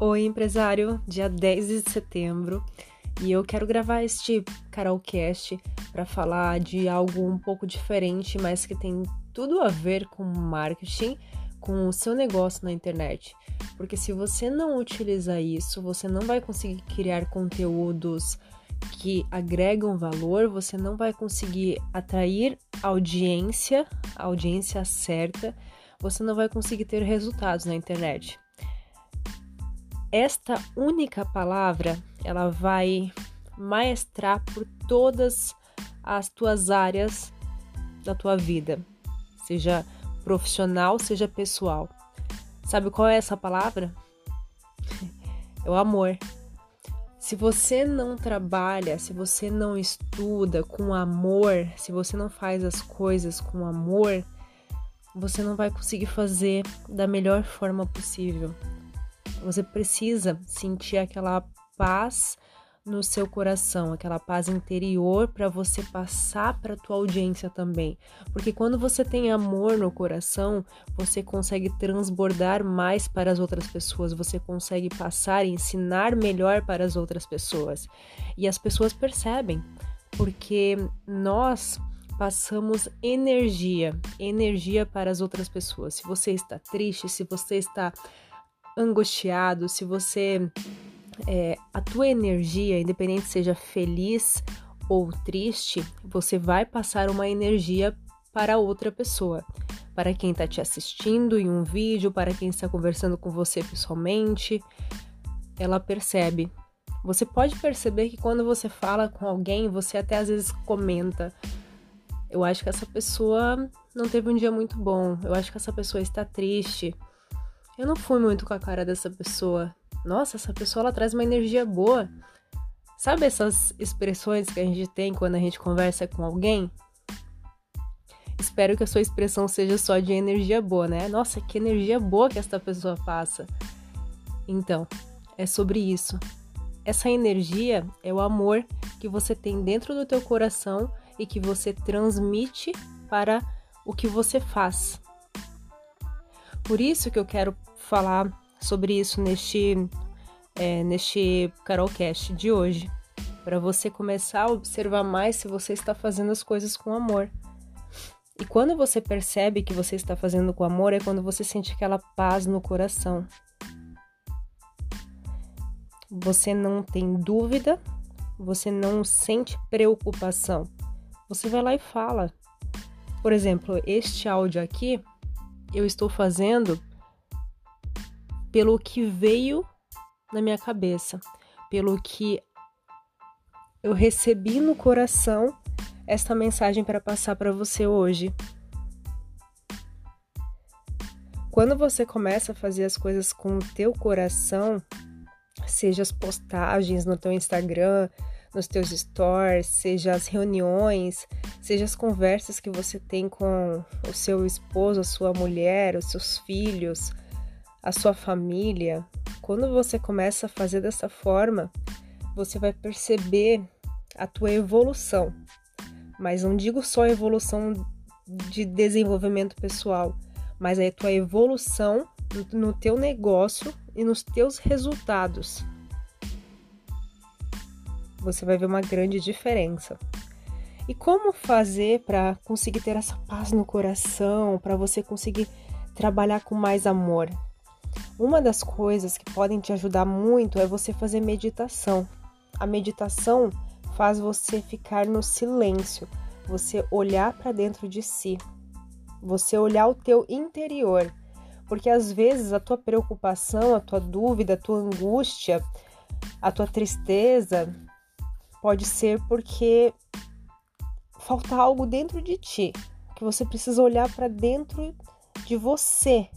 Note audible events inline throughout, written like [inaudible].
Oi, empresário, dia 10 de setembro, e eu quero gravar este Carolcast para falar de algo um pouco diferente, mas que tem tudo a ver com marketing, com o seu negócio na internet. Porque se você não utilizar isso, você não vai conseguir criar conteúdos que agregam valor, você não vai conseguir atrair audiência, audiência certa, você não vai conseguir ter resultados na internet esta única palavra ela vai maestrar por todas as tuas áreas da tua vida, seja profissional, seja pessoal. Sabe qual é essa palavra? [laughs] É o amor. Se você não trabalha, se você não estuda com amor, se você não faz as coisas com amor, você não vai conseguir fazer da melhor forma possível. Você precisa sentir aquela paz no seu coração, aquela paz interior para você passar para tua audiência também. Porque quando você tem amor no coração, você consegue transbordar mais para as outras pessoas, você consegue passar e ensinar melhor para as outras pessoas. E as pessoas percebem, porque nós passamos energia, energia para as outras pessoas. Se você está triste, se você está angustiado, se você é, a tua energia, independente seja feliz ou triste, você vai passar uma energia para outra pessoa, para quem está te assistindo em um vídeo, para quem está conversando com você pessoalmente, ela percebe. Você pode perceber que quando você fala com alguém, você até às vezes comenta. Eu acho que essa pessoa não teve um dia muito bom. Eu acho que essa pessoa está triste. Eu não fui muito com a cara dessa pessoa. Nossa, essa pessoa ela traz uma energia boa. Sabe essas expressões que a gente tem quando a gente conversa com alguém? Espero que a sua expressão seja só de energia boa, né? Nossa, que energia boa que esta pessoa passa. Então, é sobre isso. Essa energia é o amor que você tem dentro do teu coração e que você transmite para o que você faz. Por isso que eu quero falar sobre isso neste, é, neste Carolcast de hoje, para você começar a observar mais se você está fazendo as coisas com amor. E quando você percebe que você está fazendo com amor, é quando você sente aquela paz no coração. Você não tem dúvida, você não sente preocupação. Você vai lá e fala. Por exemplo, este áudio aqui eu estou fazendo pelo que veio na minha cabeça, pelo que eu recebi no coração esta mensagem para passar para você hoje. Quando você começa a fazer as coisas com o teu coração, seja as postagens no teu Instagram, nos teus stories, seja as reuniões, seja as conversas que você tem com o seu esposo, a sua mulher, os seus filhos, a sua família, quando você começa a fazer dessa forma, você vai perceber a tua evolução. Mas não digo só evolução de desenvolvimento pessoal, mas é a tua evolução no teu negócio e nos teus resultados. Você vai ver uma grande diferença. E como fazer para conseguir ter essa paz no coração, para você conseguir trabalhar com mais amor? Uma das coisas que podem te ajudar muito é você fazer meditação. A meditação faz você ficar no silêncio, você olhar para dentro de si, você olhar o teu interior, porque às vezes a tua preocupação, a tua dúvida, a tua angústia, a tua tristeza pode ser porque falta algo dentro de ti, que você precisa olhar para dentro de você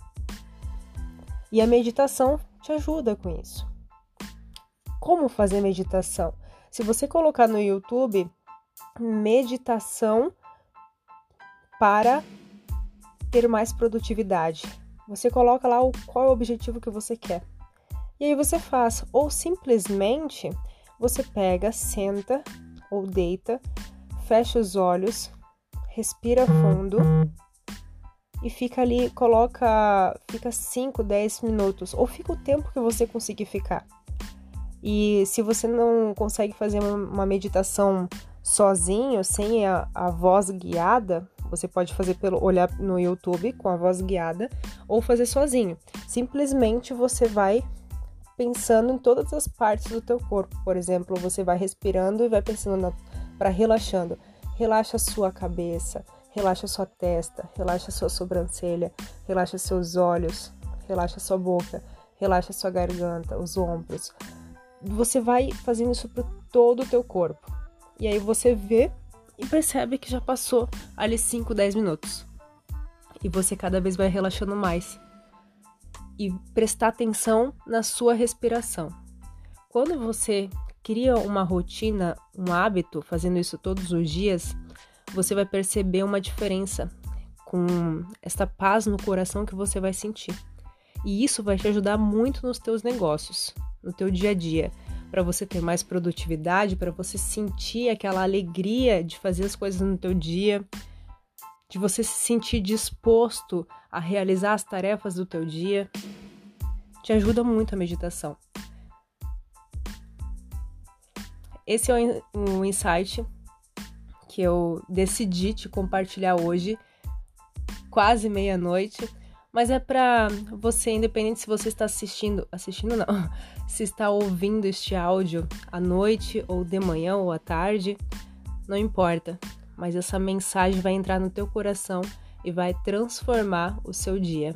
e a meditação te ajuda com isso. Como fazer meditação? Se você colocar no YouTube meditação para ter mais produtividade, você coloca lá o, qual é o objetivo que você quer. E aí você faz, ou simplesmente você pega, senta ou deita, fecha os olhos, respira fundo e fica ali, coloca, fica 5, 10 minutos, ou fica o tempo que você conseguir ficar. E se você não consegue fazer uma meditação sozinho, sem a, a voz guiada, você pode fazer pelo olhar no YouTube com a voz guiada ou fazer sozinho. Simplesmente você vai pensando em todas as partes do teu corpo. Por exemplo, você vai respirando e vai pensando para relaxando. Relaxa sua cabeça, relaxa sua testa, relaxa sua sobrancelha, relaxa seus olhos, relaxa sua boca, relaxa sua garganta, os ombros. Você vai fazendo isso para todo o teu corpo. E aí você vê e percebe que já passou ali 5, 10 minutos. E você cada vez vai relaxando mais e prestar atenção na sua respiração. Quando você cria uma rotina, um hábito, fazendo isso todos os dias, você vai perceber uma diferença com esta paz no coração que você vai sentir. E isso vai te ajudar muito nos teus negócios, no teu dia a dia, para você ter mais produtividade, para você sentir aquela alegria de fazer as coisas no teu dia, de você se sentir disposto a realizar as tarefas do teu dia. Te ajuda muito a meditação. Esse é um insight que eu decidi te compartilhar hoje, quase meia-noite, mas é para você, independente se você está assistindo, assistindo não, [laughs] se está ouvindo este áudio à noite ou de manhã ou à tarde, não importa mas essa mensagem vai entrar no teu coração e vai transformar o seu dia.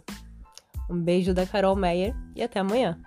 Um beijo da Carol Meyer e até amanhã!